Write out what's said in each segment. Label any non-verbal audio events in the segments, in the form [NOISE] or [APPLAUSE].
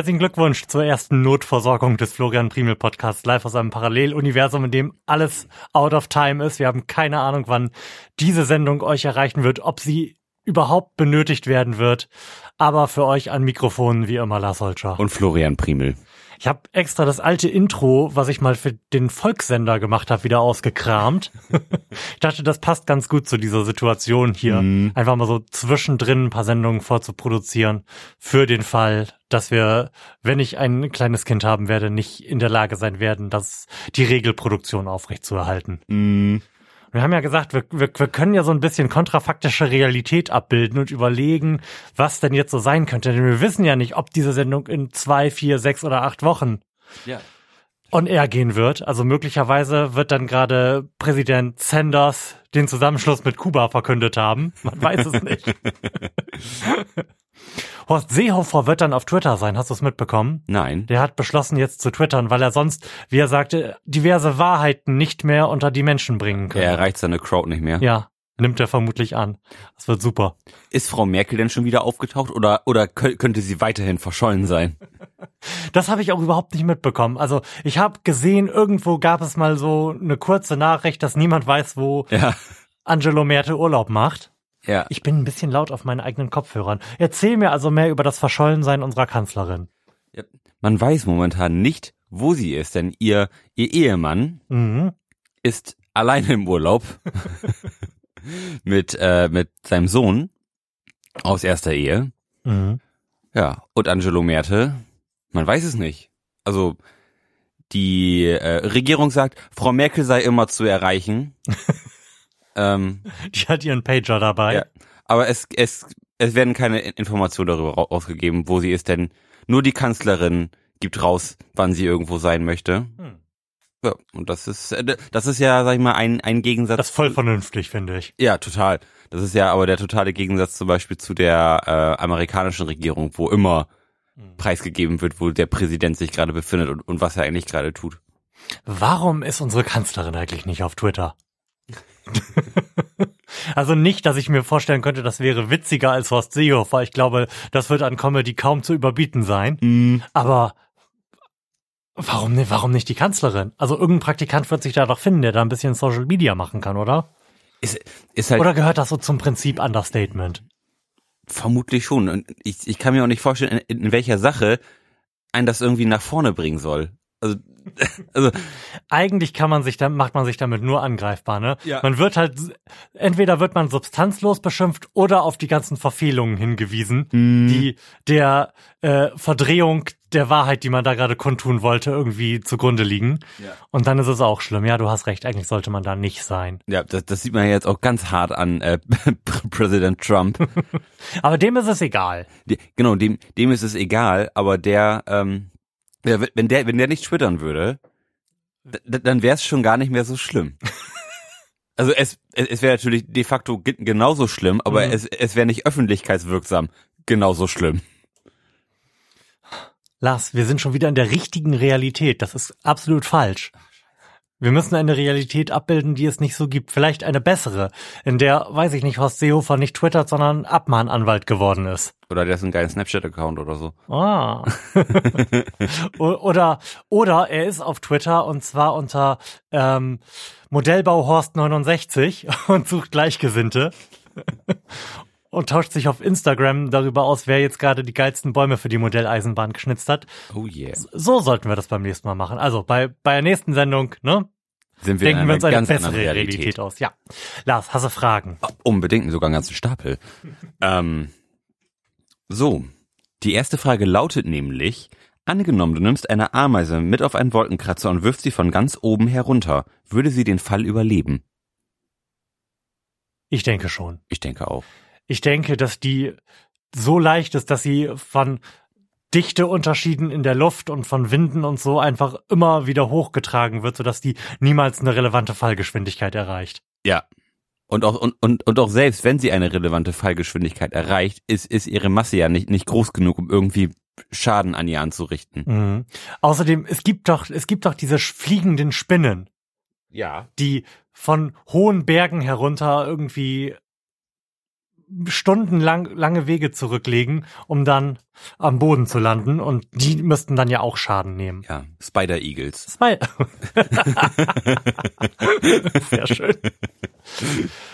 Herzlichen Glückwunsch zur ersten Notversorgung des Florian Primel Podcasts live aus einem Paralleluniversum, in dem alles out of time ist. Wir haben keine Ahnung, wann diese Sendung euch erreichen wird, ob sie überhaupt benötigt werden wird. Aber für euch an Mikrofonen wie immer Lars Holscher. Und Florian Primel. Ich habe extra das alte Intro, was ich mal für den Volkssender gemacht habe, wieder ausgekramt. [LAUGHS] ich dachte, das passt ganz gut zu dieser Situation hier. Mhm. Einfach mal so zwischendrin ein paar Sendungen vorzuproduzieren für den Fall, dass wir, wenn ich ein kleines Kind haben werde, nicht in der Lage sein werden, das die Regelproduktion aufrechtzuerhalten. Mhm. Wir haben ja gesagt, wir, wir, wir können ja so ein bisschen kontrafaktische Realität abbilden und überlegen, was denn jetzt so sein könnte. Denn wir wissen ja nicht, ob diese Sendung in zwei, vier, sechs oder acht Wochen ja. on air gehen wird. Also möglicherweise wird dann gerade Präsident Sanders den Zusammenschluss mit Kuba verkündet haben. Man weiß es [LAUGHS] nicht. Horst Seehofer wird dann auf Twitter sein. Hast du es mitbekommen? Nein. Der hat beschlossen, jetzt zu twittern, weil er sonst, wie er sagte, diverse Wahrheiten nicht mehr unter die Menschen bringen kann. Er erreicht seine Crowd nicht mehr. Ja, nimmt er vermutlich an. Das wird super. Ist Frau Merkel denn schon wieder aufgetaucht oder, oder könnte sie weiterhin verschollen sein? [LAUGHS] Das habe ich auch überhaupt nicht mitbekommen. Also ich habe gesehen, irgendwo gab es mal so eine kurze Nachricht, dass niemand weiß, wo ja. Angelo Merte Urlaub macht. Ja. Ich bin ein bisschen laut auf meinen eigenen Kopfhörern. Erzähl mir also mehr über das Verschollensein unserer Kanzlerin. Ja, man weiß momentan nicht, wo sie ist, denn ihr, ihr Ehemann mhm. ist alleine im Urlaub [LAUGHS] mit, äh, mit seinem Sohn aus erster Ehe. Mhm. Ja, und Angelo Merte, man weiß es nicht. Also die äh, Regierung sagt, Frau Merkel sei immer zu erreichen. [LAUGHS] Ähm, [LAUGHS] die hat ihren Pager dabei. Ja, aber es, es, es werden keine Informationen darüber rausgegeben, wo sie ist, denn nur die Kanzlerin gibt raus, wann sie irgendwo sein möchte. Hm. Ja, und das ist, äh, das ist ja, sag ich mal, ein, ein Gegensatz. Das ist voll vernünftig, finde ich. Ja, total. Das ist ja aber der totale Gegensatz zum Beispiel zu der äh, amerikanischen Regierung, wo immer hm. preisgegeben wird, wo der Präsident sich gerade befindet und, und was er eigentlich gerade tut. Warum ist unsere Kanzlerin eigentlich nicht auf Twitter? [LAUGHS] also nicht, dass ich mir vorstellen könnte, das wäre witziger als Horst Seehofer. Ich glaube, das wird an Comedy kaum zu überbieten sein. Mm. Aber warum, warum nicht die Kanzlerin? Also irgendein Praktikant wird sich da doch finden, der da ein bisschen Social Media machen kann, oder? Ist, ist halt oder gehört das so zum Prinzip Understatement? Vermutlich schon. Und ich, ich kann mir auch nicht vorstellen, in, in welcher Sache ein das irgendwie nach vorne bringen soll. Also [LAUGHS] also eigentlich kann man sich dann macht man sich damit nur angreifbar, ne? Ja. Man wird halt entweder wird man substanzlos beschimpft oder auf die ganzen Verfehlungen hingewiesen, mm. die der äh, Verdrehung der Wahrheit, die man da gerade kundtun wollte, irgendwie zugrunde liegen. Ja. Und dann ist es auch schlimm. Ja, du hast recht, eigentlich sollte man da nicht sein. Ja, das, das sieht man jetzt auch ganz hart an äh, [LAUGHS] Präsident Trump. [LAUGHS] aber dem ist es egal. Die, genau, dem, dem ist es egal, aber der ähm, wenn der, wenn der nicht twittern würde, dann wäre es schon gar nicht mehr so schlimm. [LAUGHS] Also es, es wäre natürlich de facto genauso schlimm, aber mhm. es, es wäre nicht öffentlichkeitswirksam genauso schlimm. Lars, wir sind schon wieder in der richtigen Realität. Das ist absolut falsch. Wir müssen eine Realität abbilden, die es nicht so gibt. Vielleicht eine bessere, in der, weiß ich nicht, Horst Seehofer nicht twittert, sondern Abmahnanwalt geworden ist. Oder der ist ein geiler Snapchat-Account oder so. Ah. [LAUGHS] oder, oder er ist auf Twitter und zwar unter ähm, Modellbau Horst 69 [LAUGHS] und sucht Gleichgesinnte. Und tauscht sich auf Instagram darüber aus, wer jetzt gerade die geilsten Bäume für die Modelleisenbahn geschnitzt hat. Oh yeah. So sollten wir das beim nächsten Mal machen. Also bei, bei der nächsten Sendung, ne? Sind wir Denken wir uns eine bessere Realität. Realität. aus. Ja. Lars, hast du Fragen? Oh, unbedingt, sogar einen ganzen Stapel. [LAUGHS] ähm, so. Die erste Frage lautet nämlich, angenommen, du nimmst eine Ameise mit auf einen Wolkenkratzer und wirfst sie von ganz oben herunter. Würde sie den Fall überleben? Ich denke schon. Ich denke auch. Ich denke, dass die so leicht ist, dass sie von Dichteunterschieden in der Luft und von Winden und so einfach immer wieder hochgetragen wird, sodass die niemals eine relevante Fallgeschwindigkeit erreicht. Ja. Und auch, und, und, und auch selbst wenn sie eine relevante Fallgeschwindigkeit erreicht, ist, ist ihre Masse ja nicht, nicht groß genug, um irgendwie Schaden an ihr anzurichten. Mhm. Außerdem, es gibt doch, es gibt doch diese fliegenden Spinnen. Ja. Die von hohen Bergen herunter irgendwie stundenlang lange Wege zurücklegen, um dann am Boden zu landen und die müssten dann ja auch Schaden nehmen. Ja, Spider Eagles. Zwei. [LAUGHS] Sehr schön.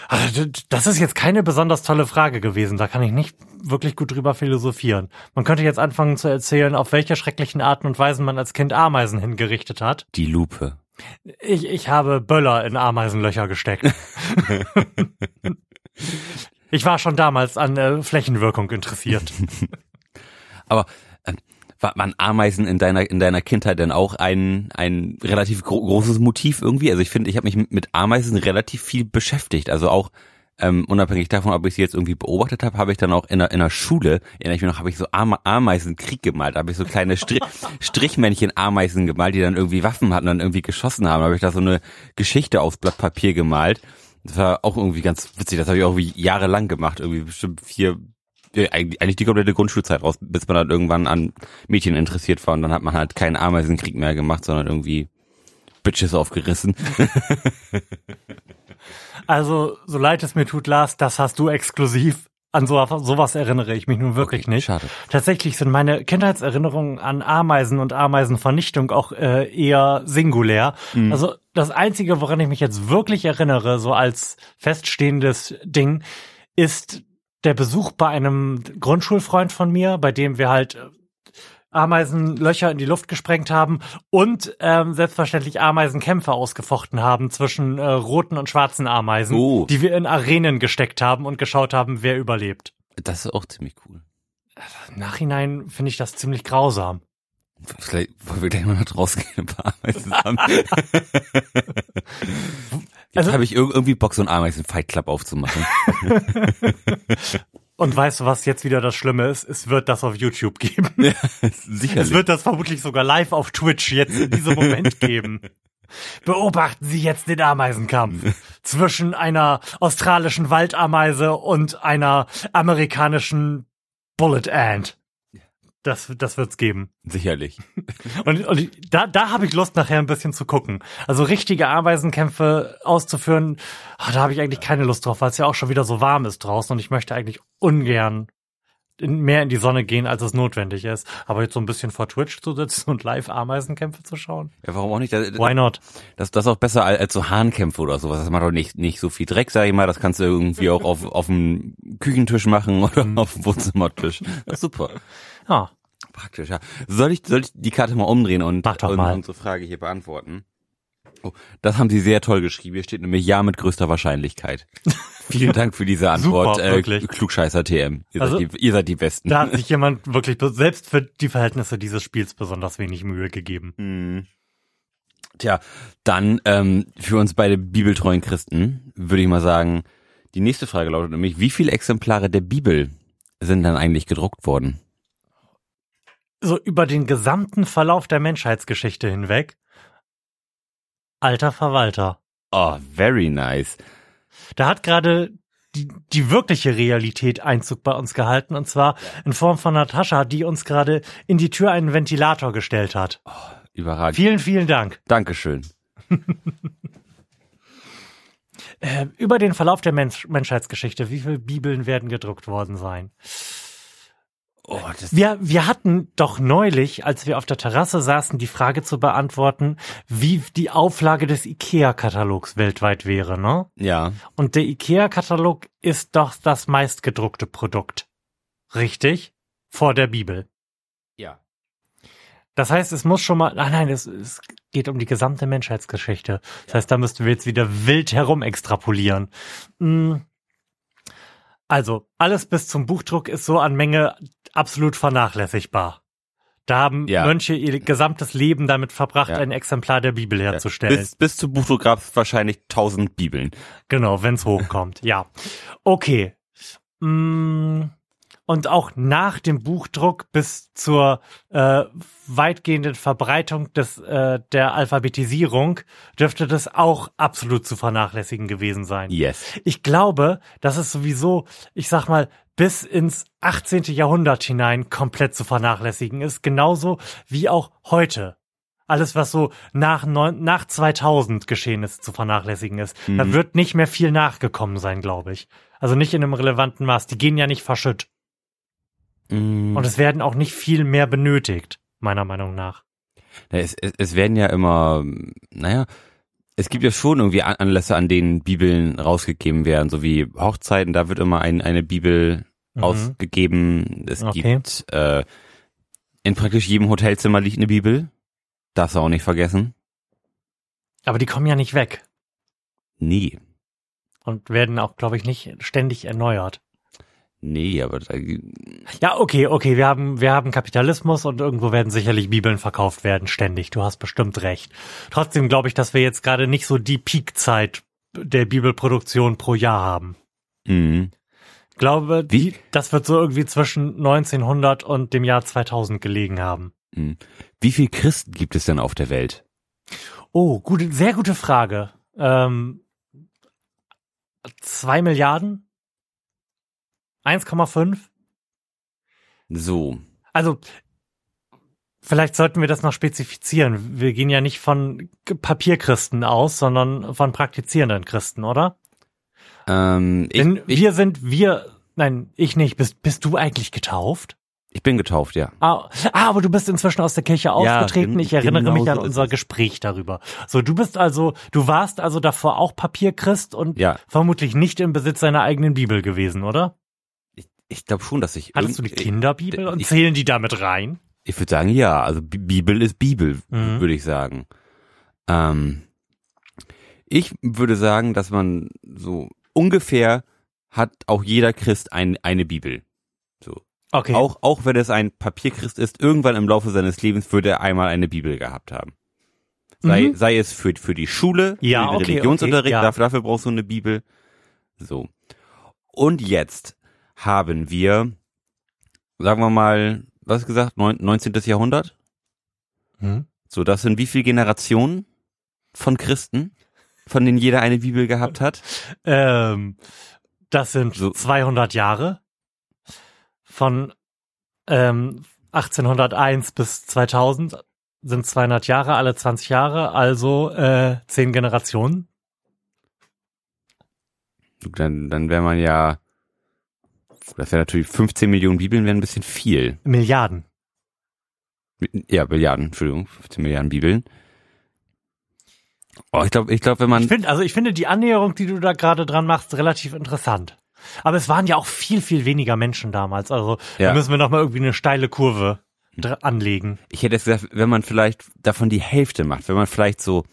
Also, Das ist jetzt keine besonders tolle Frage gewesen. Da kann ich nicht wirklich gut drüber philosophieren. Man könnte jetzt anfangen zu erzählen, auf welche schrecklichen Arten und Weisen man als Kind Ameisen hingerichtet hat. Die Lupe. Ich, ich habe Böller in Ameisenlöcher gesteckt. [LAUGHS] ich war schon damals an äh, Flächenwirkung interessiert. [LAUGHS] Aber äh, waren Ameisen in deiner in deiner Kindheit denn auch ein ein relativ gro großes Motiv irgendwie? Also ich finde, ich habe mich mit Ameisen relativ viel beschäftigt. Also auch ähm, unabhängig davon, ob ich sie jetzt irgendwie beobachtet habe, habe ich dann auch in der, in der Schule, erinnere ich mich noch, habe ich so Ame Ameisenkrieg gemalt, da habe ich so kleine Stri [LAUGHS] Strichmännchen Ameisen gemalt, die dann irgendwie Waffen hatten und dann irgendwie geschossen haben. Da habe ich da so eine Geschichte aufs Blatt Papier gemalt. Das war auch irgendwie ganz witzig. Das habe ich auch irgendwie jahrelang gemacht, irgendwie bestimmt vier, ja, eigentlich die komplette Grundschulzeit raus, bis man dann irgendwann an Mädchen interessiert war und dann hat man halt keinen Ameisenkrieg mehr gemacht, sondern irgendwie Bitches aufgerissen. [LAUGHS] Also, so leid es mir tut, Lars, das hast du exklusiv. An so, sowas erinnere ich mich nun wirklich Okay, nicht. schade. Tatsächlich sind meine Kindheitserinnerungen an Ameisen und Ameisenvernichtung auch äh, eher singulär. Mhm. Also das Einzige, woran ich mich jetzt wirklich erinnere, so als feststehendes Ding, ist der Besuch bei einem Grundschulfreund von mir, bei dem wir halt Ameisenlöcher in die Luft gesprengt haben und ähm, selbstverständlich Ameisenkämpfe ausgefochten haben zwischen äh, roten und schwarzen Ameisen, Oh. die wir in Arenen gesteckt haben und geschaut haben, wer überlebt. Das ist auch ziemlich cool. Im Nachhinein finde ich das ziemlich grausam. Vielleicht wollen wir gleich mal nach draußen gehen und ein paar Ameisen haben. [LAUGHS] Jetzt Also- habe ich ir- irgendwie Bock, so einen Ameisen-Fight Club aufzumachen. [LAUGHS] [LAUGHS] Und weißt du, was jetzt wieder das Schlimme ist? Es wird das auf YouTube geben. [LAUGHS] Es Sicherlich. wird das vermutlich sogar live auf Twitch jetzt in diesem Moment [LAUGHS] geben. Beobachten Sie jetzt den Ameisenkampf [LAUGHS] zwischen einer australischen Waldameise und einer amerikanischen Bullet Ant. Das, das wird's geben. Sicherlich. [LAUGHS] Und, und ich- da, da habe ich Lust, nachher ein bisschen zu gucken. Also richtige Ameisenkämpfe auszuführen, ah, da habe ich eigentlich keine Lust drauf, weil es ja auch schon wieder so warm ist draußen und ich möchte eigentlich ungern in, mehr in die Sonne gehen, als es notwendig ist. Aber jetzt so ein bisschen vor Twitch zu sitzen und live Ameisenkämpfe zu schauen, Ja, warum auch nicht? Das, why not? das, das ist auch besser als, als so Hahnkämpfe oder sowas. Das macht doch nicht, nicht so viel Dreck, sag ich mal. Das kannst du irgendwie auch auf, auf dem Küchentisch machen oder Mhm. auf dem Wohnzimmertisch. Das ist super. Ja, Praktisch, ja. Soll ich, soll ich die Karte mal umdrehen und, Mach doch und mal. unsere Frage hier beantworten? Oh, das haben Sie sehr toll geschrieben. Hier steht nämlich Ja mit größter Wahrscheinlichkeit. [LAUGHS] Vielen Dank für diese Antwort, Super, wirklich. äh, Klugscheißer TM. Ihr, Also- seid die, ihr seid die Besten. da hat sich jemand wirklich selbst für die Verhältnisse dieses Spiels besonders wenig Mühe gegeben. Hm. Tja, dann ähm, für uns beide bibeltreuen Christen würde ich mal sagen, die nächste Frage lautet nämlich, wie viele Exemplare der Bibel sind dann eigentlich gedruckt worden? So über den gesamten Verlauf der Menschheitsgeschichte hinweg. Alter Verwalter. Oh, very nice. Da hat gerade die, die wirkliche Realität Einzug bei uns gehalten und zwar in Form von Natascha, die uns gerade in die Tür einen Ventilator gestellt hat. Überragend. Vielen, vielen Dank. Dankeschön. [LAUGHS] Äh, über den Verlauf der Mensch Menschheitsgeschichte, wie viele Bibeln werden gedruckt worden sein? Oh, das Wir, wir hatten doch neulich, als wir auf der Terrasse saßen, die Frage zu beantworten, wie die Auflage des IKEA-Katalogs weltweit wäre, ne? ja. Und der IKEA-Katalog ist doch das meistgedruckte Produkt. Richtig? Vor der Bibel. Ja. Das heißt, es muss schon mal, nein, nein, es, es geht um die gesamte Menschheitsgeschichte. Das heißt, da müssten wir jetzt wieder wild herum extrapolieren. Mm. Also, alles bis zum Buchdruck ist so an Menge absolut vernachlässigbar. Da haben Ja. Mönche ihr gesamtes Leben damit verbracht, Ja. ein Exemplar der Bibel herzustellen. Bis, bis zum Buchdruck gab es wahrscheinlich tausend Bibeln. Genau, wenn's hochkommt. ja. Okay. Mm, Und auch nach dem Buchdruck bis zur äh, weitgehenden Verbreitung des äh, der Alphabetisierung dürfte das auch absolut zu vernachlässigen gewesen sein. Yes. Ich glaube, dass es sowieso, ich sag mal, bis ins 18. Jahrhundert hinein komplett zu vernachlässigen ist, genauso wie auch heute. alles, was so nach, neun, nach 2000 geschehen ist, zu vernachlässigen ist. Mhm. Da wird nicht mehr viel nachgekommen sein, glaube ich. Also nicht in einem relevanten Maß. Die gehen ja nicht verschütt. Mm. Und es werden auch nicht viel mehr benötigt, meiner Meinung nach. Es, es, es werden ja immer, naja, es gibt ja schon irgendwie An- Anlässe, an denen Bibeln rausgegeben werden, so wie Hochzeiten, da wird immer ein, eine Bibel Mhm. ausgegeben. Es Okay. gibt, äh, in praktisch jedem Hotelzimmer liegt eine Bibel. Darfst du auch nicht vergessen. Aber die kommen ja nicht weg Nee. und werden auch, glaube ich, nicht ständig erneuert. Nee, aber da, Ja, okay, okay, wir haben, wir haben Kapitalismus und irgendwo werden sicherlich Bibeln verkauft werden, ständig. Du hast bestimmt recht. Trotzdem glaube ich, dass wir jetzt gerade nicht so die Peakzeit der Bibelproduktion pro Jahr haben. mh. Ich glaube, Wie? das wird so irgendwie zwischen 1900 und dem Jahr 2000 gelegen haben. Mh. wie viel Christen gibt es denn auf der Welt? Oh, gute, sehr gute Frage. Ähm, zwei Milliarden? 1,5? So. Also, vielleicht sollten wir das noch spezifizieren. Wir gehen ja nicht von Papierchristen aus, sondern von praktizierenden Christen, oder? Ähm, ich, Denn ich, wir sind, wir, nein, ich nicht. Bist, bist du eigentlich getauft? ich bin getauft, ja. Ah, ah, aber du bist inzwischen aus der Kirche ausgetreten. gen- ich erinnere genau mich an so ist unser es. Gespräch darüber. So, du bist also, du warst also davor auch Papierchrist und Ja. vermutlich nicht im Besitz seiner eigenen Bibel gewesen, oder? Ich, glaube schon, dass ich. Hattest du irgend- Kinderbibel und ich- zählen die damit rein? Ich würde sagen, ja. Also Bi- Bibel ist Bibel, Mhm. würde ich sagen. Ähm, ich würde sagen, dass man so ungefähr hat auch jeder Christ ein, eine Bibel. So. Okay. Auch, auch wenn es ein Papierchrist ist, irgendwann im Laufe seines Lebens würde er einmal eine Bibel gehabt haben. Sei, Mhm. sei es für, für die Schule, Ja, für den okay, Religionsunterricht, okay, ja. dafür, dafür brauchst du eine Bibel. So. Und jetzt haben wir, sagen wir mal, was gesagt, neun- 19. Jahrhundert? Hm? So, das sind wie viele Generationen von Christen, von denen jeder eine Bibel gehabt hat? Ähm, das sind So. 200 Jahre von ähm, 1801 bis 2000 sind 200 Jahre, alle 20 Jahre, also äh, 10 Generationen. Dann, dann wäre man ja, das wäre natürlich 15 Millionen Bibeln, wäre ein bisschen viel. Milliarden. Ja, Milliarden, Entschuldigung, 15 Milliarden Bibeln. Oh, ich glaube, ich glaube, wenn man, Ich finde, also ich finde die Annäherung, die du da gerade dran machst, relativ interessant. Aber es waren ja auch viel, viel weniger Menschen damals. Also Ja. da müssen wir nochmal irgendwie eine steile Kurve dr- anlegen. ich hätte jetzt gesagt, wenn man vielleicht davon die Hälfte macht, wenn man vielleicht so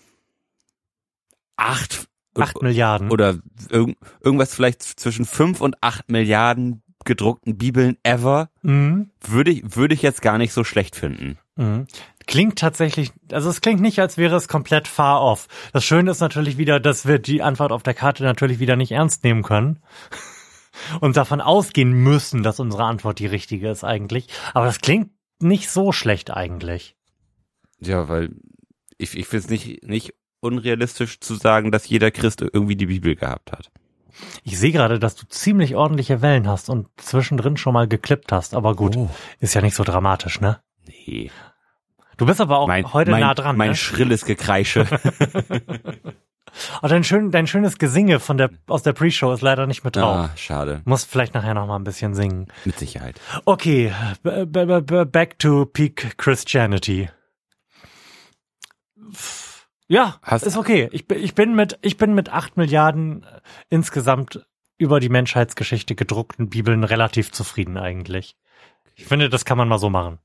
acht, Acht Milliarden. oder irgend, irgendwas vielleicht zwischen fünf und acht Milliarden gedruckten Bibeln ever, Mhm. würde ich, würde ich jetzt gar nicht so schlecht finden. Mhm. Klingt tatsächlich, also es klingt nicht, als wäre es komplett far off. Das Schöne ist natürlich wieder, dass wir die Antwort auf der Karte natürlich wieder nicht ernst nehmen können. [LAUGHS] Und davon ausgehen müssen, dass unsere Antwort die richtige ist eigentlich. Aber das klingt nicht so schlecht eigentlich. Ja, weil ich, ich finde es nicht, nicht unrealistisch zu sagen, dass jeder Christ irgendwie die Bibel gehabt hat. Ich sehe gerade, dass du ziemlich ordentliche Wellen hast und zwischendrin schon mal geklippt hast. Aber gut, Oh. ist ja nicht so dramatisch, ne? Nee. Du bist aber auch Mein, heute mein, nah dran. mein ne? schrilles Gekreische. [LAUGHS] Oh, dein, schön, dein schönes Gesinge von der, aus der Pre-Show ist leider nicht mit drauf. ah, schade. Muss vielleicht nachher noch mal ein bisschen singen. Mit Sicherheit. Okay, back to peak Christianity. Ja, Hast- ist okay. Ich, bin- ich bin mit, ich bin mit acht Milliarden äh, insgesamt über die Menschheitsgeschichte gedruckten Bibeln relativ zufrieden eigentlich. Ich finde, das kann man mal so machen.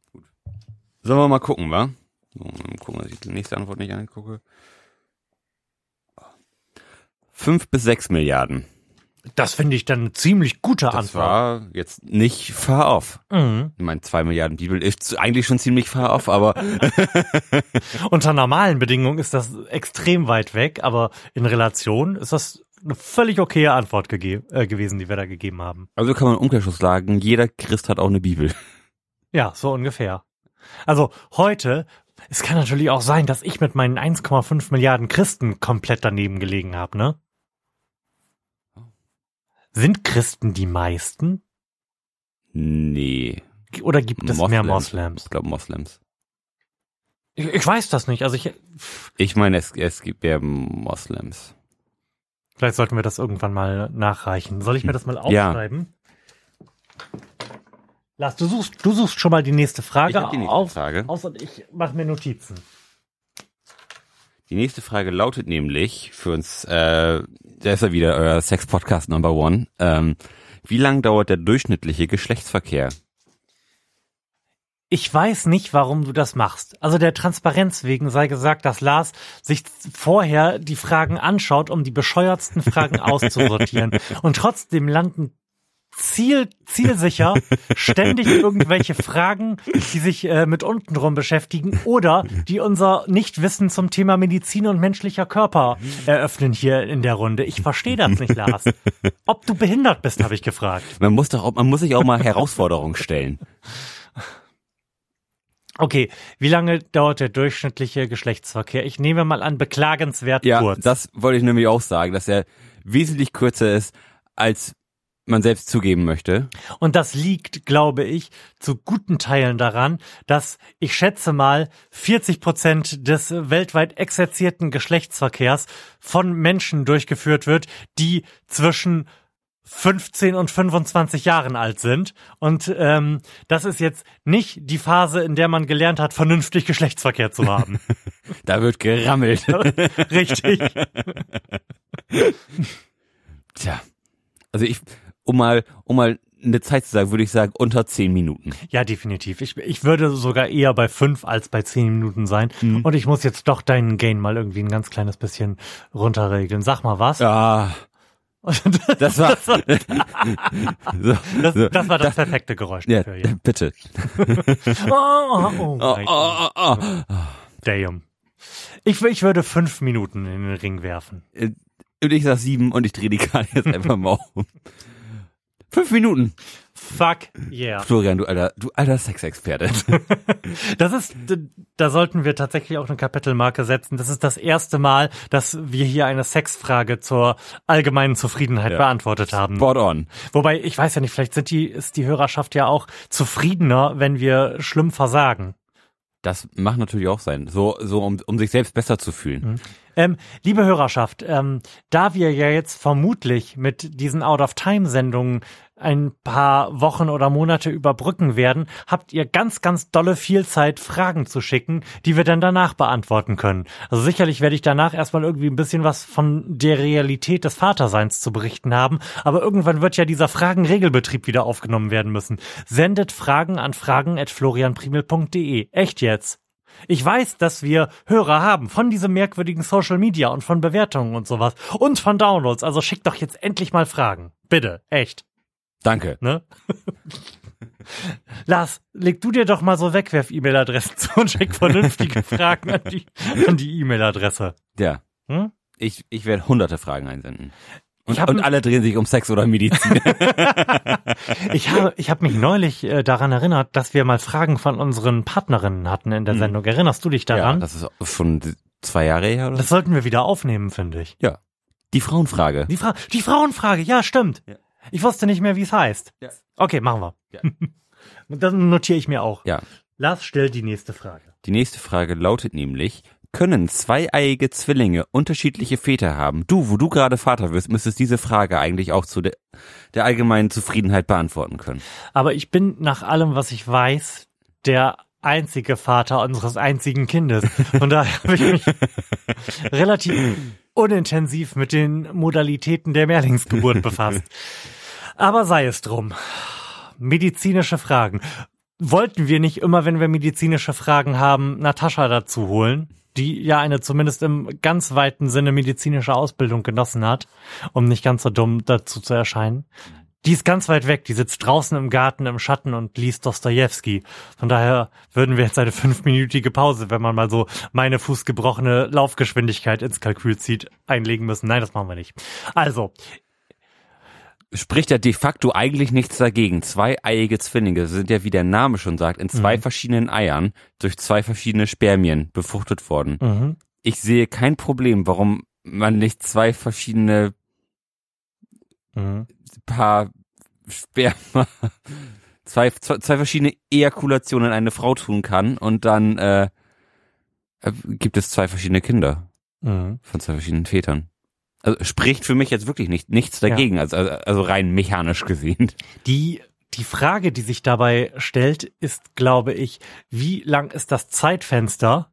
Sollen wir mal gucken, wa? So, mal gucken, dass ich die nächste Antwort nicht angucke. Fünf bis sechs Milliarden. Das finde ich dann eine ziemlich gute Das Antwort. war jetzt nicht far off. Mhm. Ich meine, zwei Milliarden Bibel ist eigentlich schon ziemlich far off, aber [LAUGHS] Unter normalen Bedingungen ist das extrem weit weg, aber in Relation ist das eine völlig okaye Antwort äh, gewesen, die wir da gegeben haben. also kann man im Umkehrschluss sagen, jeder Christ hat auch eine Bibel. [LAUGHS] Ja, so ungefähr. Also heute, es kann natürlich auch sein, dass ich mit meinen 1,5 Milliarden Christen komplett daneben gelegen habe, ne? Sind Christen die meisten? Nee. Oder gibt es mehr Moslems? Ich glaube Moslems. Ich, ich weiß das nicht. Also ich, Ich meine, es, es gibt ja Moslems. vielleicht sollten wir das irgendwann mal nachreichen. Soll ich mir das mal Ja. aufschreiben? Lars, du suchst, du suchst schon mal die nächste Frage Ich die nächste auf, Frage. aus und ich mache mir Notizen. Die nächste Frage lautet nämlich für uns, äh, da ist ja wieder euer Sex-Podcast Number One. Ähm, wie lang dauert der durchschnittliche Geschlechtsverkehr? Ich weiß nicht, warum du das machst. Also der Transparenz wegen sei gesagt, dass Lars sich vorher die Fragen anschaut, um die bescheuertsten Fragen [LAUGHS] auszusortieren. Und trotzdem landen ziel, zielsicher [LAUGHS] ständig irgendwelche Fragen, die sich äh, mit untenrum beschäftigen oder die unser Nichtwissen zum Thema Medizin und menschlicher Körper eröffnen hier in der Runde. Ich verstehe das nicht, Lars. Ob du behindert bist, habe ich gefragt. Man muss doch, man muss sich auch mal Herausforderungen stellen. Okay, wie lange dauert der durchschnittliche Geschlechtsverkehr? Ich nehme mal an, beklagenswert Ja, kurz. das wollte ich nämlich auch sagen, dass er wesentlich kürzer ist, als man selbst zugeben möchte. Und das liegt, glaube ich, zu guten Teilen daran, dass ich schätze mal 40 Prozent des weltweit exerzierten Geschlechtsverkehrs von Menschen durchgeführt wird, die zwischen 15 und 25 Jahren alt sind. Und ähm, das ist jetzt nicht die Phase, in der man gelernt hat, vernünftig Geschlechtsverkehr zu haben. [LAUGHS] Da wird gerammelt. Richtig. [LAUGHS] Tja. Also ich, um mal, um mal eine Zeit zu sagen, würde ich sagen, unter zehn Minuten. Ja, definitiv. Ich, ich würde sogar eher bei fünf als bei zehn Minuten sein. Und ich muss jetzt doch deinen Gain mal irgendwie ein ganz kleines bisschen runterregeln. Sag mal was. Ja, das, [LAUGHS] das war, [LAUGHS] so, das, so, das war das perfekte Geräusch ja, dafür. Ja. bitte. [LAUGHS] Oh, oh, oh, Oh, oh, oh, oh. Damn. Ich, ich würde fünf Minuten in den Ring werfen. Und ich sag sieben und ich drehe die Karte jetzt einfach mal um. Fünf Minuten. Fuck yeah. Florian, du alter, du alter Sexexperte. [LAUGHS] Das ist, da sollten wir tatsächlich auch eine Kapitelmarke setzen. Das ist das erste Mal, dass wir hier eine Sexfrage zur allgemeinen Zufriedenheit Ja. beantwortet haben. Spot on. Wobei, ich weiß ja nicht, vielleicht sind die, ist die Hörerschaft ja auch zufriedener, wenn wir schlimm versagen. Das macht natürlich auch sein. So, so um, um sich selbst besser zu fühlen. Ähm, liebe Hörerschaft, ähm, da wir ja jetzt vermutlich mit diesen Out-of-Time-Sendungen ein paar Wochen oder Monate überbrücken werden, habt ihr ganz, ganz dolle viel Zeit, Fragen zu schicken, die wir dann danach beantworten können. Also sicherlich werde ich danach erstmal irgendwie ein bisschen was von der Realität des Vaterseins zu berichten haben, aber irgendwann wird ja dieser Fragenregelbetrieb wieder aufgenommen werden müssen. Sendet Fragen an fragen.florianprimel.de. Echt jetzt? Ich weiß, dass wir Hörer haben von diesem merkwürdigen Social Media und von Bewertungen und sowas und von Downloads. Also schickt doch jetzt endlich mal Fragen. Bitte, echt, Danke. ne? [LAUGHS] Lars, leg du dir doch mal so Wegwerf-E-Mail-Adressen zu und schick vernünftige [LAUGHS] Fragen an die an die E-Mail-Adresse. Ja. Hm? Ich, ich werde hunderte Fragen einsenden. Und, Ich hab und alle drehen sich um Sex oder Medizin. [LAUGHS] [LAUGHS] Ich habe ich hab mich neulich äh, daran erinnert, dass wir mal Fragen von unseren Partnerinnen hatten in der Sendung. Erinnerst du dich ja, daran? das ist schon zwei Jahre her, oder? das sollten wir wieder aufnehmen, finde ich. ja. Die Frauenfrage. Die, Fra die Frauenfrage, ja, stimmt. Ja. Ich wusste nicht mehr, wie es heißt. Ja. Okay, machen wir. Ja. [LAUGHS] Dann notiere ich mir auch. Ja. Lars stellt die nächste Frage. Die nächste Frage lautet nämlich, können zweieiige Zwillinge unterschiedliche Väter haben? Du, wo du gerade Vater wirst, müsstest diese Frage eigentlich auch zu der, der allgemeinen Zufriedenheit beantworten können. Aber ich bin nach allem, was ich weiß, der einzige Vater unseres einzigen Kindes. Von daher [LAUGHS] habe ich mich relativ unintensiv mit den Modalitäten der Mehrlingsgeburt befasst. Aber sei es drum. Medizinische Fragen. Wollten wir nicht immer, wenn wir medizinische Fragen haben, Natascha dazu holen, die ja eine zumindest im ganz weiten Sinne medizinische Ausbildung genossen hat, um nicht ganz so dumm dazu zu erscheinen? Die ist ganz weit weg, die sitzt draußen im Garten im Schatten und liest Dostojewski. Von daher würden wir jetzt eine fünfminütige Pause, wenn man mal so meine fußgebrochene Laufgeschwindigkeit ins Kalkül zieht, einlegen müssen. Nein, das machen wir nicht. Also, Spricht ja de facto eigentlich nichts dagegen. Zweieiige Zwillinge sind ja, wie der Name schon sagt, in zwei verschiedenen Eiern durch zwei verschiedene Spermien befruchtet worden. mhm. Ich sehe kein Problem, warum man nicht zwei verschiedene Mhm. Paar Sperma, zwei, zwei, zwei verschiedene Ejakulationen in eine Frau tun kann und dann äh, äh, gibt es zwei verschiedene Kinder Mhm. von zwei verschiedenen Vätern. Also spricht für mich jetzt wirklich nicht, nichts dagegen, also, also, also rein mechanisch gesehen. Die, die Frage, die sich dabei stellt, ist, glaube ich, wie lang ist das Zeitfenster,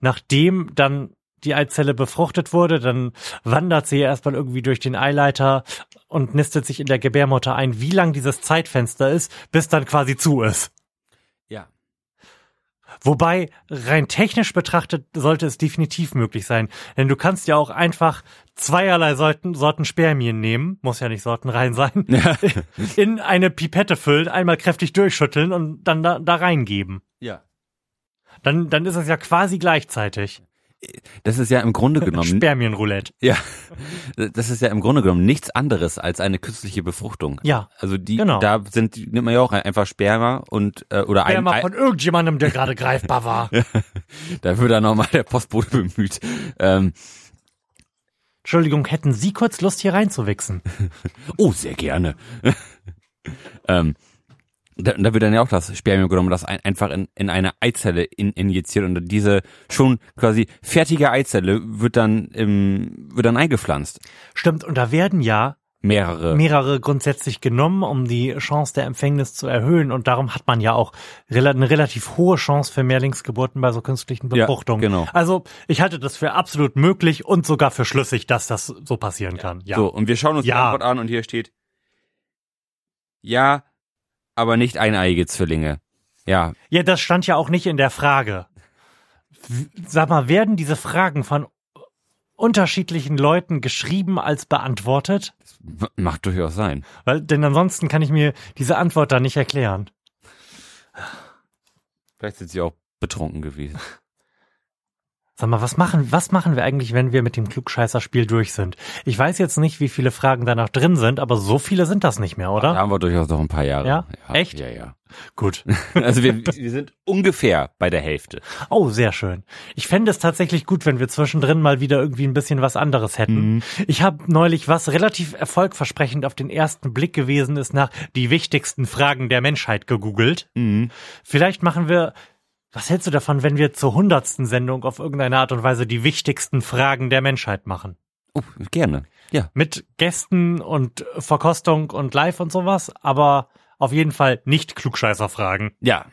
nachdem dann die Eizelle befruchtet wurde, dann wandert sie ja erstmal irgendwie durch den Eileiter und nistet sich in der Gebärmutter ein, wie lang dieses Zeitfenster ist, bis dann quasi zu ist. Ja. Wobei, rein technisch betrachtet, sollte es definitiv möglich sein. Denn du kannst ja auch einfach zweierlei Sorten, Sorten Spermien nehmen, muss ja nicht sortenrein sein, [LAUGHS] in eine Pipette füllen, einmal kräftig durchschütteln und dann da, da reingeben. Ja. Dann, dann ist es ja quasi gleichzeitig. Das ist ja im Grunde [LAUGHS] genommen, Spermienroulette. ja, das ist ja im Grunde genommen nichts anderes als eine künstliche Befruchtung. Ja. Also die, Genau. da sind, nimmt man ja auch einfach Sperma und, äh, oder ein, Sperma ein von irgendjemandem, der gerade greifbar war. [LAUGHS] da wird dann nochmal der Postbote bemüht. Ähm, Entschuldigung, hätten Sie kurz Lust, hier reinzuwichsen? [LAUGHS] oh, sehr gerne. ähm, da, da wird dann ja auch das Spermium genommen, das ein, einfach in, in eine Eizelle in, injiziert und diese schon quasi fertige Eizelle wird dann im, wird dann eingepflanzt. Stimmt, und da werden ja Mehrere. mehrere grundsätzlich genommen, um die Chance der Empfängnis zu erhöhen. Und darum hat man ja auch eine relativ hohe Chance für Mehrlingsgeburten bei so künstlichen Ja, Befruchtungen. genau. Also ich halte das für absolut möglich und sogar für schlüssig, dass das so passieren kann. Ja. So, und wir schauen uns die Ja. Antwort an und hier steht, ja, aber nicht eineiige Zwillinge. Ja, ja, das stand ja auch nicht in der Frage. Sag mal, werden diese Fragen von unterschiedlichen Leuten geschrieben als beantwortet? m- macht durchaus sein. Weil, denn ansonsten kann ich mir diese Antwort da nicht erklären. Vielleicht sind sie auch betrunken gewesen. [LAUGHS] Sag mal, was machen, was machen wir eigentlich, wenn wir mit dem Klugscheißer-Spiel durch sind? Ich weiß jetzt nicht, wie viele Fragen da noch drin sind, aber so viele sind das nicht mehr, Da oder? haben wir durchaus noch ein paar Jahre. Ja? Echt? Ja, ja. Gut. [LAUGHS] Also wir, wir sind ungefähr bei der Hälfte. Oh, sehr schön. Ich fände es tatsächlich gut, wenn wir zwischendrin mal wieder irgendwie ein bisschen was anderes hätten. Ich habe neulich was relativ erfolgversprechend auf den ersten Blick gewesen ist nach die wichtigsten Fragen der Menschheit gegoogelt. Mhm. Vielleicht machen wir, was hältst du davon, wenn wir zur hundertsten Sendung auf irgendeine Art und Weise die wichtigsten Fragen der Menschheit machen? Oh, gerne. Ja. Mit Gästen und Verkostung und Live und sowas, aber auf jeden Fall nicht Klugscheißer-Fragen. Ja.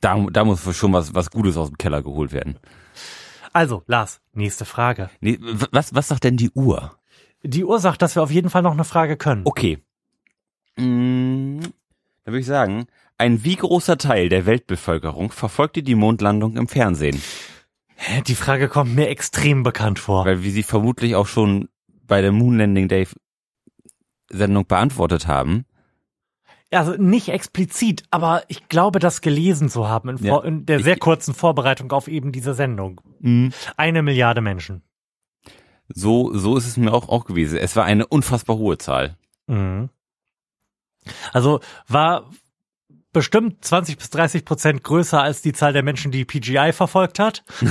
Da, da muss schon was, was Gutes aus dem Keller geholt werden. Also, Lars, nächste Frage. Nee, was, was sagt denn die Uhr? Die Ursache, dass wir auf jeden Fall noch eine Frage können. Okay. Mm, dann würde ich sagen, ein wie großer Teil der Weltbevölkerung verfolgte die Mondlandung im Fernsehen? Die Frage kommt mir extrem bekannt vor. Weil wir sie vermutlich auch schon bei der Moon Landing Day Sendung beantwortet haben. Also nicht explizit, aber ich glaube, das gelesen zu haben in, Ja. in der sehr kurzen Vorbereitung auf eben diese Sendung. Eine Milliarde Menschen. So, so ist es mir auch, auch gewesen. Es war eine unfassbar hohe Zahl. Mhm. Also war bestimmt 20 bis 30 Prozent größer als die Zahl der Menschen, die PGI verfolgt hat. [LAUGHS]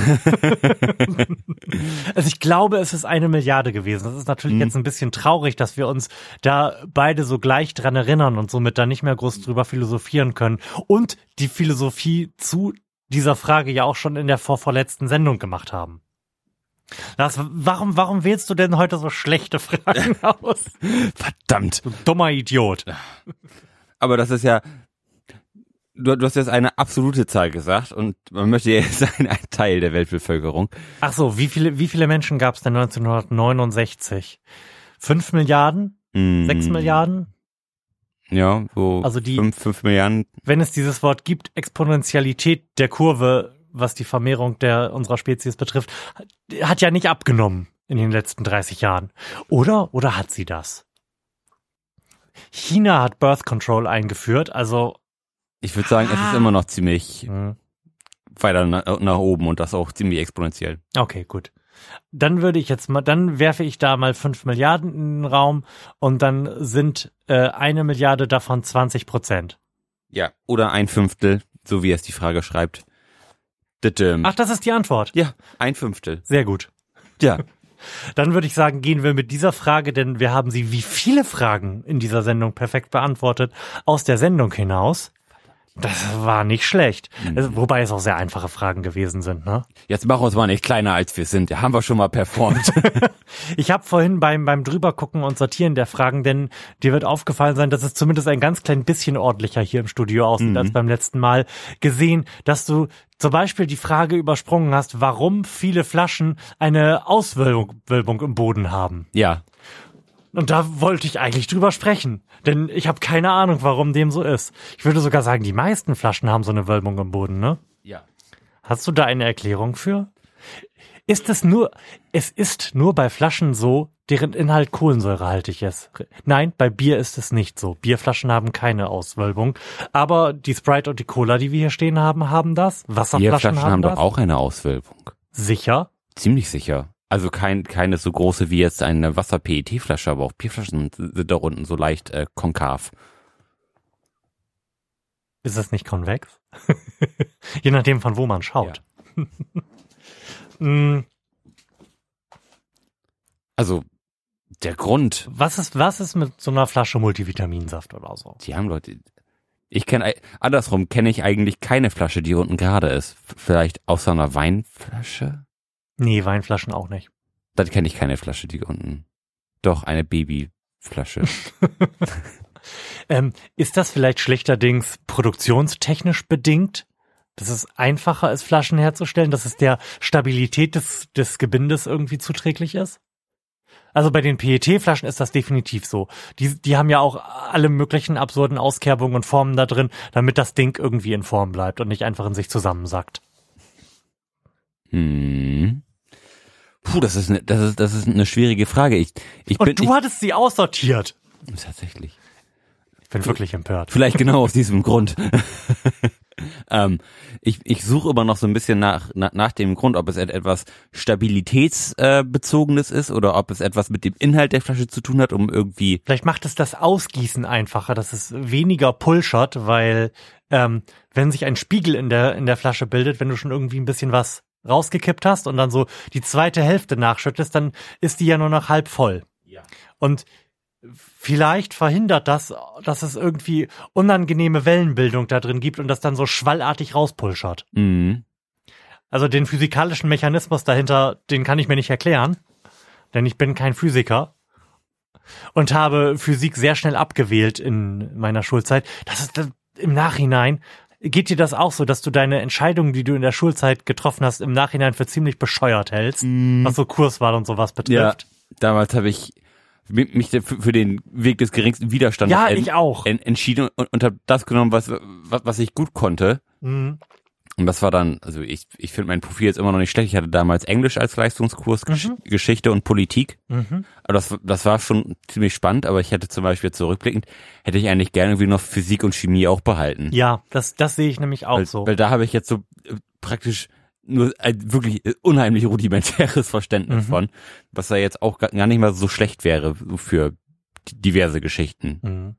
also ich glaube, es ist eine Milliarde gewesen. Das ist natürlich jetzt ein bisschen traurig, dass wir uns da beide so gleich dran erinnern und somit da nicht mehr groß drüber philosophieren können. Und die Philosophie zu dieser Frage ja auch schon in der vorvorletzten Sendung gemacht haben. Lars, warum, warum wählst du denn heute so schlechte Fragen [LAUGHS] aus? Verdammt. Du dummer Idiot. Aber das ist ja, du, du hast jetzt eine absolute Zahl gesagt und man möchte ja jetzt [LAUGHS] sagen, ein Teil der Weltbevölkerung. Ach so, wie viele, wie viele Menschen gab es denn 1969? Fünf Milliarden? Mm, Sechs Milliarden? Ja, so Also die- fünf, fünf Milliarden. Wenn es dieses Wort gibt, Exponentialität der Kurve, was die Vermehrung der unserer Spezies betrifft, hat ja nicht abgenommen in den letzten 30 Jahren. Oder? Oder hat sie das? China hat Birth Control eingeführt, also Ich würde sagen, es ist immer noch ziemlich hm, weiter nach, nach oben und das auch ziemlich exponentiell. Okay, gut. Dann würde ich jetzt mal, dann werfe ich da mal fünf Milliarden in den Raum und dann sind äh, eine Milliarde davon 20 Prozent. Ja. Oder ein Fünftel, so wie es die Frage schreibt. Ditte. Ach, das ist die Antwort. Ja, ein Fünftel. Sehr gut. Ja. [LAUGHS] Dann würde ich sagen, gehen wir mit dieser Frage, denn wir haben sie wie viele Fragen in dieser Sendung perfekt beantwortet, aus der Sendung hinaus. Das war nicht schlecht. Also, wobei es auch sehr einfache Fragen gewesen sind, ne? Jetzt machen wir uns mal nicht kleiner, als wir sind. Ja, haben wir schon mal performt. [LAUGHS] Ich habe vorhin beim, beim drübergucken und sortieren der Fragen, denn dir wird aufgefallen sein, dass es zumindest ein ganz klein bisschen ordentlicher hier im Studio aussieht als beim letzten Mal, gesehen, dass du zum Beispiel die Frage übersprungen hast, warum viele Flaschen eine Auswölbung im Boden haben. ja. Und da wollte ich eigentlich drüber sprechen, denn ich habe keine Ahnung, warum dem so ist. Ich würde sogar sagen, die meisten Flaschen haben so eine Wölbung im Boden, ne? Ja. Hast du da eine Erklärung für? Ist es nur, es ist nur bei Flaschen so, deren Inhalt kohlensäurehaltig ist. Nein, bei Bier ist es nicht so. Bierflaschen haben keine Auswölbung. Aber die Sprite und die Cola, die wir hier stehen haben, haben das. Wasserflaschen Bierflaschen haben, haben das. doch auch eine Auswölbung. Sicher? Ziemlich sicher. Also kein, keine so große wie jetzt eine Wasser-PET-Flasche, aber auch Bierflaschen sind da unten so leicht äh, konkav. Ist es nicht konvex? [LAUGHS] Je nachdem, von wo man schaut. [LAUGHS] Mm, Also der Grund, Was ist, was ist mit so einer Flasche Multivitaminsaft oder so? die haben Leute. Ich kenne andersrum kenne ich eigentlich keine Flasche, die unten gerade ist. Vielleicht außer einer Weinflasche? Nee, Weinflaschen auch nicht. Dann kenne ich keine Flasche, die unten. Doch eine Babyflasche. [LAUGHS] Ähm, ist das vielleicht schlechterdings produktionstechnisch bedingt? Dass es einfacher ist, Flaschen herzustellen, dass es der Stabilität des, des Gebindes irgendwie zuträglich ist? Also bei den PET-Flaschen ist das definitiv so. Die, die haben ja auch alle möglichen absurden Auskerbungen und Formen da drin, damit das Ding irgendwie in Form bleibt und nicht einfach in sich zusammensackt. hm. Puh, das ist eine, das ist das ist eine schwierige Frage. Ich ich bin Und du ich, hattest sie aussortiert. tatsächlich. Ich bin wirklich empört. Vielleicht genau aus diesem Grund. [LAUGHS] ähm, ich, ich suche immer noch so ein bisschen nach, nach, nach dem Grund, ob es et- etwas Stabilitätsbezogenes ist oder ob es etwas mit dem Inhalt der Flasche zu tun hat, um irgendwie. Vielleicht macht es das Ausgießen einfacher, dass es weniger pulschert, weil ähm, wenn sich ein Spiegel in der in der Flasche bildet, wenn du schon irgendwie ein bisschen was rausgekippt hast und dann so die zweite Hälfte nachschüttest, dann ist die ja nur noch halb voll. Ja. Und vielleicht verhindert das, dass es irgendwie unangenehme Wellenbildung da drin gibt und das dann so schwallartig rauspulschert. Mhm. Also den physikalischen Mechanismus dahinter, den kann ich mir nicht erklären, denn ich bin kein Physiker und habe Physik sehr schnell abgewählt in meiner Schulzeit. Das ist im Nachhinein. Geht dir das auch so, dass du deine Entscheidungen, die du in der Schulzeit getroffen hast, im Nachhinein für ziemlich bescheuert hältst, was so Kurswahl und sowas Mhm. Ja, betrifft? damals habe ich mi- mich für den Weg des geringsten Widerstands Ja, en- ich auch. en- entschieden und, und habe das genommen, was, was, was ich gut konnte. Mhm. Und das war dann, also ich, ich finde mein Profil jetzt immer noch nicht schlecht. Ich hatte damals Englisch als Leistungskurs, Gesch Geschichte und Politik. Mhm. Aber das, das war schon ziemlich spannend, aber ich hätte zum Beispiel zurückblickend, hätte ich eigentlich gerne irgendwie noch Physik und Chemie auch behalten. Ja, das, das sehe ich nämlich auch weil, so. weil da habe ich jetzt so äh, praktisch nur ein wirklich äh, unheimlich rudimentäres [LAUGHS] Verständnis Mhm. von, was da jetzt auch gar nicht mal so schlecht wäre für diverse Geschichten. Mhm.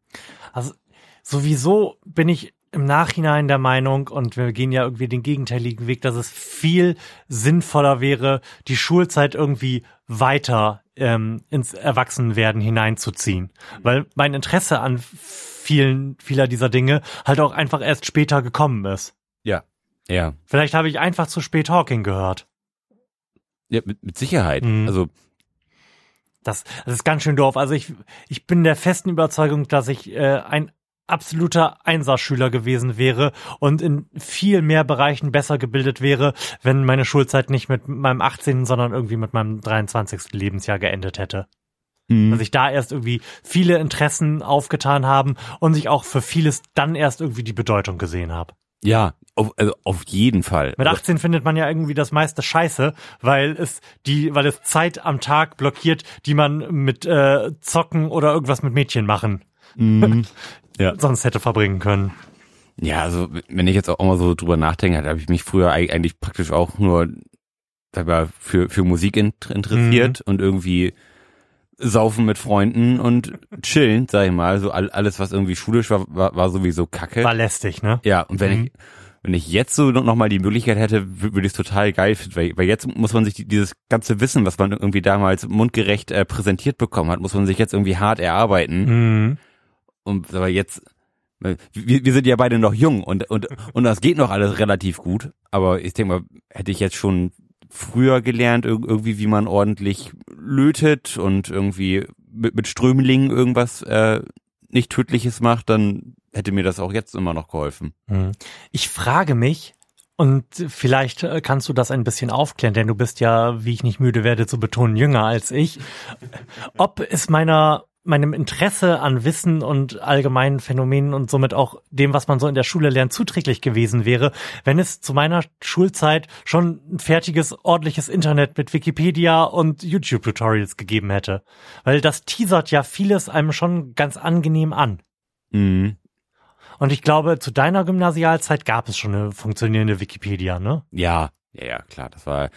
Also sowieso bin ich im Nachhinein der Meinung, und wir gehen ja irgendwie den gegenteiligen Weg, dass es viel sinnvoller wäre, die Schulzeit irgendwie weiter ähm, ins Erwachsenwerden hineinzuziehen. Weil mein Interesse an vielen, vieler dieser Dinge halt auch einfach erst später gekommen ist. Ja. Ja. Vielleicht habe ich einfach zu spät Hawking gehört. Ja, mit, mit Sicherheit. Mhm. Also, Das, das ist ganz schön doof. Also ich, ich bin der festen Überzeugung, dass ich äh, ein absoluter Einserschüler gewesen wäre und in viel mehr Bereichen besser gebildet wäre, wenn meine Schulzeit nicht mit meinem 18., sondern irgendwie mit meinem 23. Lebensjahr geendet hätte. mhm. Dass sich da erst irgendwie viele Interessen aufgetan haben und ich auch für vieles dann erst irgendwie die Bedeutung gesehen habe. ja, auf, also auf jeden Fall. Mit Also, 18 findet man ja irgendwie das meiste Scheiße, weil es die, weil es Zeit am Tag blockiert, die man mit äh, Zocken oder irgendwas mit Mädchen machen mhm. [LAUGHS] ja. sonst hätte verbringen können. Ja, also wenn ich jetzt auch mal so drüber nachdenke, habe ich mich früher eig- eigentlich praktisch auch nur mal, für, für Musik int- interessiert und irgendwie saufen mit Freunden und chillen, sag ich mal. So all, alles, was irgendwie schulisch war, war, war sowieso kacke. War lästig, ne? ja, und wenn Mhm. ich wenn ich jetzt so noch mal die Möglichkeit hätte, wü- würde ich es total geil finden, weil, weil jetzt muss man sich die, dieses ganze Wissen, was man irgendwie damals mundgerecht äh, präsentiert bekommen hat, muss man sich jetzt irgendwie hart erarbeiten. Mhm. Und aber jetzt, wir, wir sind ja beide noch jung und, und, und das geht noch alles relativ gut. Aber ich denke mal, hätte ich jetzt schon früher gelernt, irgendwie, wie man ordentlich lötet und irgendwie mit, mit Strömlingen irgendwas äh, nicht Tödliches macht, dann hätte mir das auch jetzt immer noch geholfen. Hm. Ich frage mich, und vielleicht äh, kannst du das ein bisschen aufklären, denn du bist ja, wie ich nicht müde werde zu betonen, jünger als ich. Ob es meiner meinem Interesse an Wissen und allgemeinen Phänomenen und somit auch dem, was man so in der Schule lernt, zuträglich gewesen wäre, wenn es zu meiner Schulzeit schon ein fertiges, ordentliches Internet mit Wikipedia und YouTube-Tutorials gegeben hätte. Weil das teasert ja vieles einem schon ganz angenehm an. Mhm. Und ich glaube, zu deiner Gymnasialzeit gab es schon eine funktionierende Wikipedia, ne? Ja, ja, ja, klar. Das war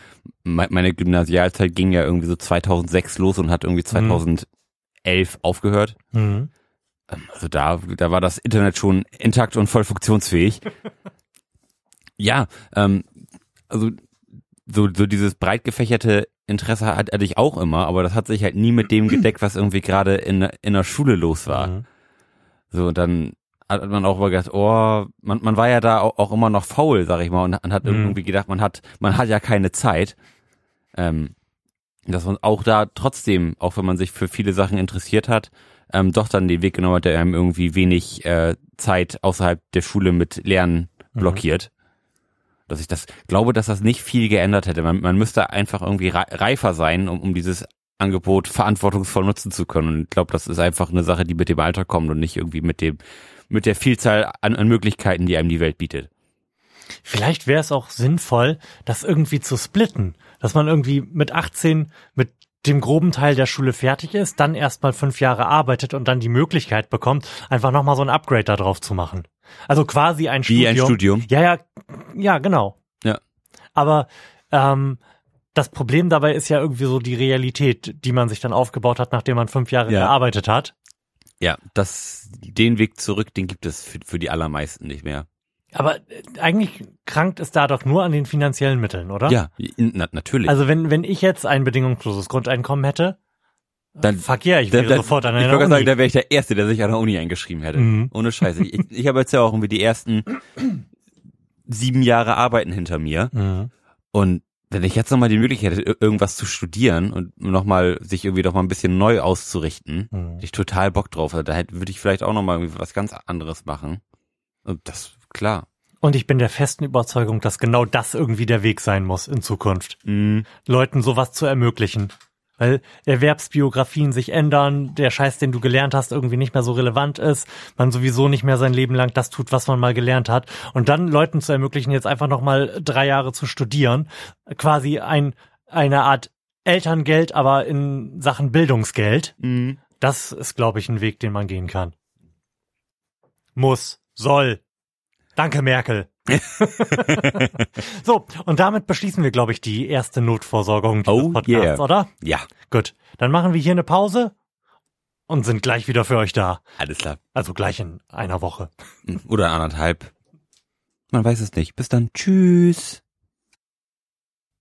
meine Gymnasialzeit ging ja irgendwie so 2006 los und hat irgendwie 2000 mhm 11 aufgehört. Mhm. Also da, da war das Internet schon intakt und voll funktionsfähig. [LAUGHS] ja, ähm, also so, so dieses breit gefächerte Interesse hatte ich auch immer, aber das hat sich halt nie mit dem gedeckt, was irgendwie gerade in, in der Schule los war. Mhm. So, dann hat man auch immer gedacht, oh, man, man war ja da auch, auch immer noch faul, sag ich mal, und, und hat mhm. irgendwie gedacht, man hat, man hat ja keine Zeit. Ähm, dass man auch da trotzdem, auch wenn man sich für viele Sachen interessiert hat, ähm, doch dann den Weg genommen hat, der einem irgendwie wenig äh, Zeit außerhalb der Schule mit Lernen mhm. blockiert. Mhm. Dass ich das glaube, dass das nicht viel geändert hätte. Man, man müsste einfach irgendwie reifer sein, um, um dieses Angebot verantwortungsvoll nutzen zu können. Und ich glaube, das ist einfach eine Sache, die mit dem Alter kommt und nicht irgendwie mit dem, mit der Vielzahl an, an Möglichkeiten, die einem die Welt bietet. Vielleicht wäre es auch sinnvoll, das irgendwie zu splitten, dass man irgendwie mit 18 mit dem groben Teil der Schule fertig ist, dann erstmal fünf Jahre arbeitet und dann die Möglichkeit bekommt, einfach nochmal so ein Upgrade da drauf zu machen. Also quasi ein Wie Studium. ein Studium. Ja, ja, ja, genau. Ja. Aber ähm, das Problem dabei ist ja irgendwie so die Realität, die man sich dann aufgebaut hat, nachdem man fünf Jahre ja. gearbeitet hat. Ja, das, den Weg zurück, den gibt es für, für die allermeisten nicht mehr. Aber äh, eigentlich krankt es da doch nur an den finanziellen Mitteln, oder? Ja, na, natürlich. Also wenn, wenn ich jetzt ein bedingungsloses Grundeinkommen hätte, dann fuck yeah, ich wäre dann, sofort an einer Ich würde sagen, da wäre ich der Erste, der sich an der Uni eingeschrieben hätte. Mhm. Ohne Scheiße. Ich, ich habe jetzt ja auch irgendwie die ersten sieben Jahre Arbeiten hinter mir. [LAUGHS] Mhm. Und wenn ich jetzt nochmal die Möglichkeit hätte, irgendwas zu studieren und nochmal sich irgendwie doch mal ein bisschen neu auszurichten, mhm. ich total Bock drauf. Da hätte, würde ich vielleicht auch nochmal was ganz anderes machen. Und das klar. Und ich bin der festen Überzeugung, dass genau das irgendwie der Weg sein muss in Zukunft. Mhm. Leuten sowas zu ermöglichen. Weil Erwerbsbiografien sich ändern, der Scheiß, den du gelernt hast, irgendwie nicht mehr so relevant ist, man sowieso nicht mehr sein Leben lang das tut, was man mal gelernt hat. Und dann Leuten zu ermöglichen, jetzt einfach nochmal drei Jahre zu studieren, quasi ein, eine Art Elterngeld, aber in Sachen Bildungsgeld. Mhm. Das ist, glaube ich, ein Weg, den man gehen kann. Muss, soll, Danke, Merkel. [LAUGHS] so, und damit beschließen wir, glaube ich, die erste Notversorgung dieses oh, Podcasts, yeah. oder? Ja. Gut, dann machen wir hier eine Pause und sind gleich wieder für euch da. Alles klar. Also gleich in einer Woche. Oder anderthalb. Man weiß es nicht. Bis dann. Tschüss.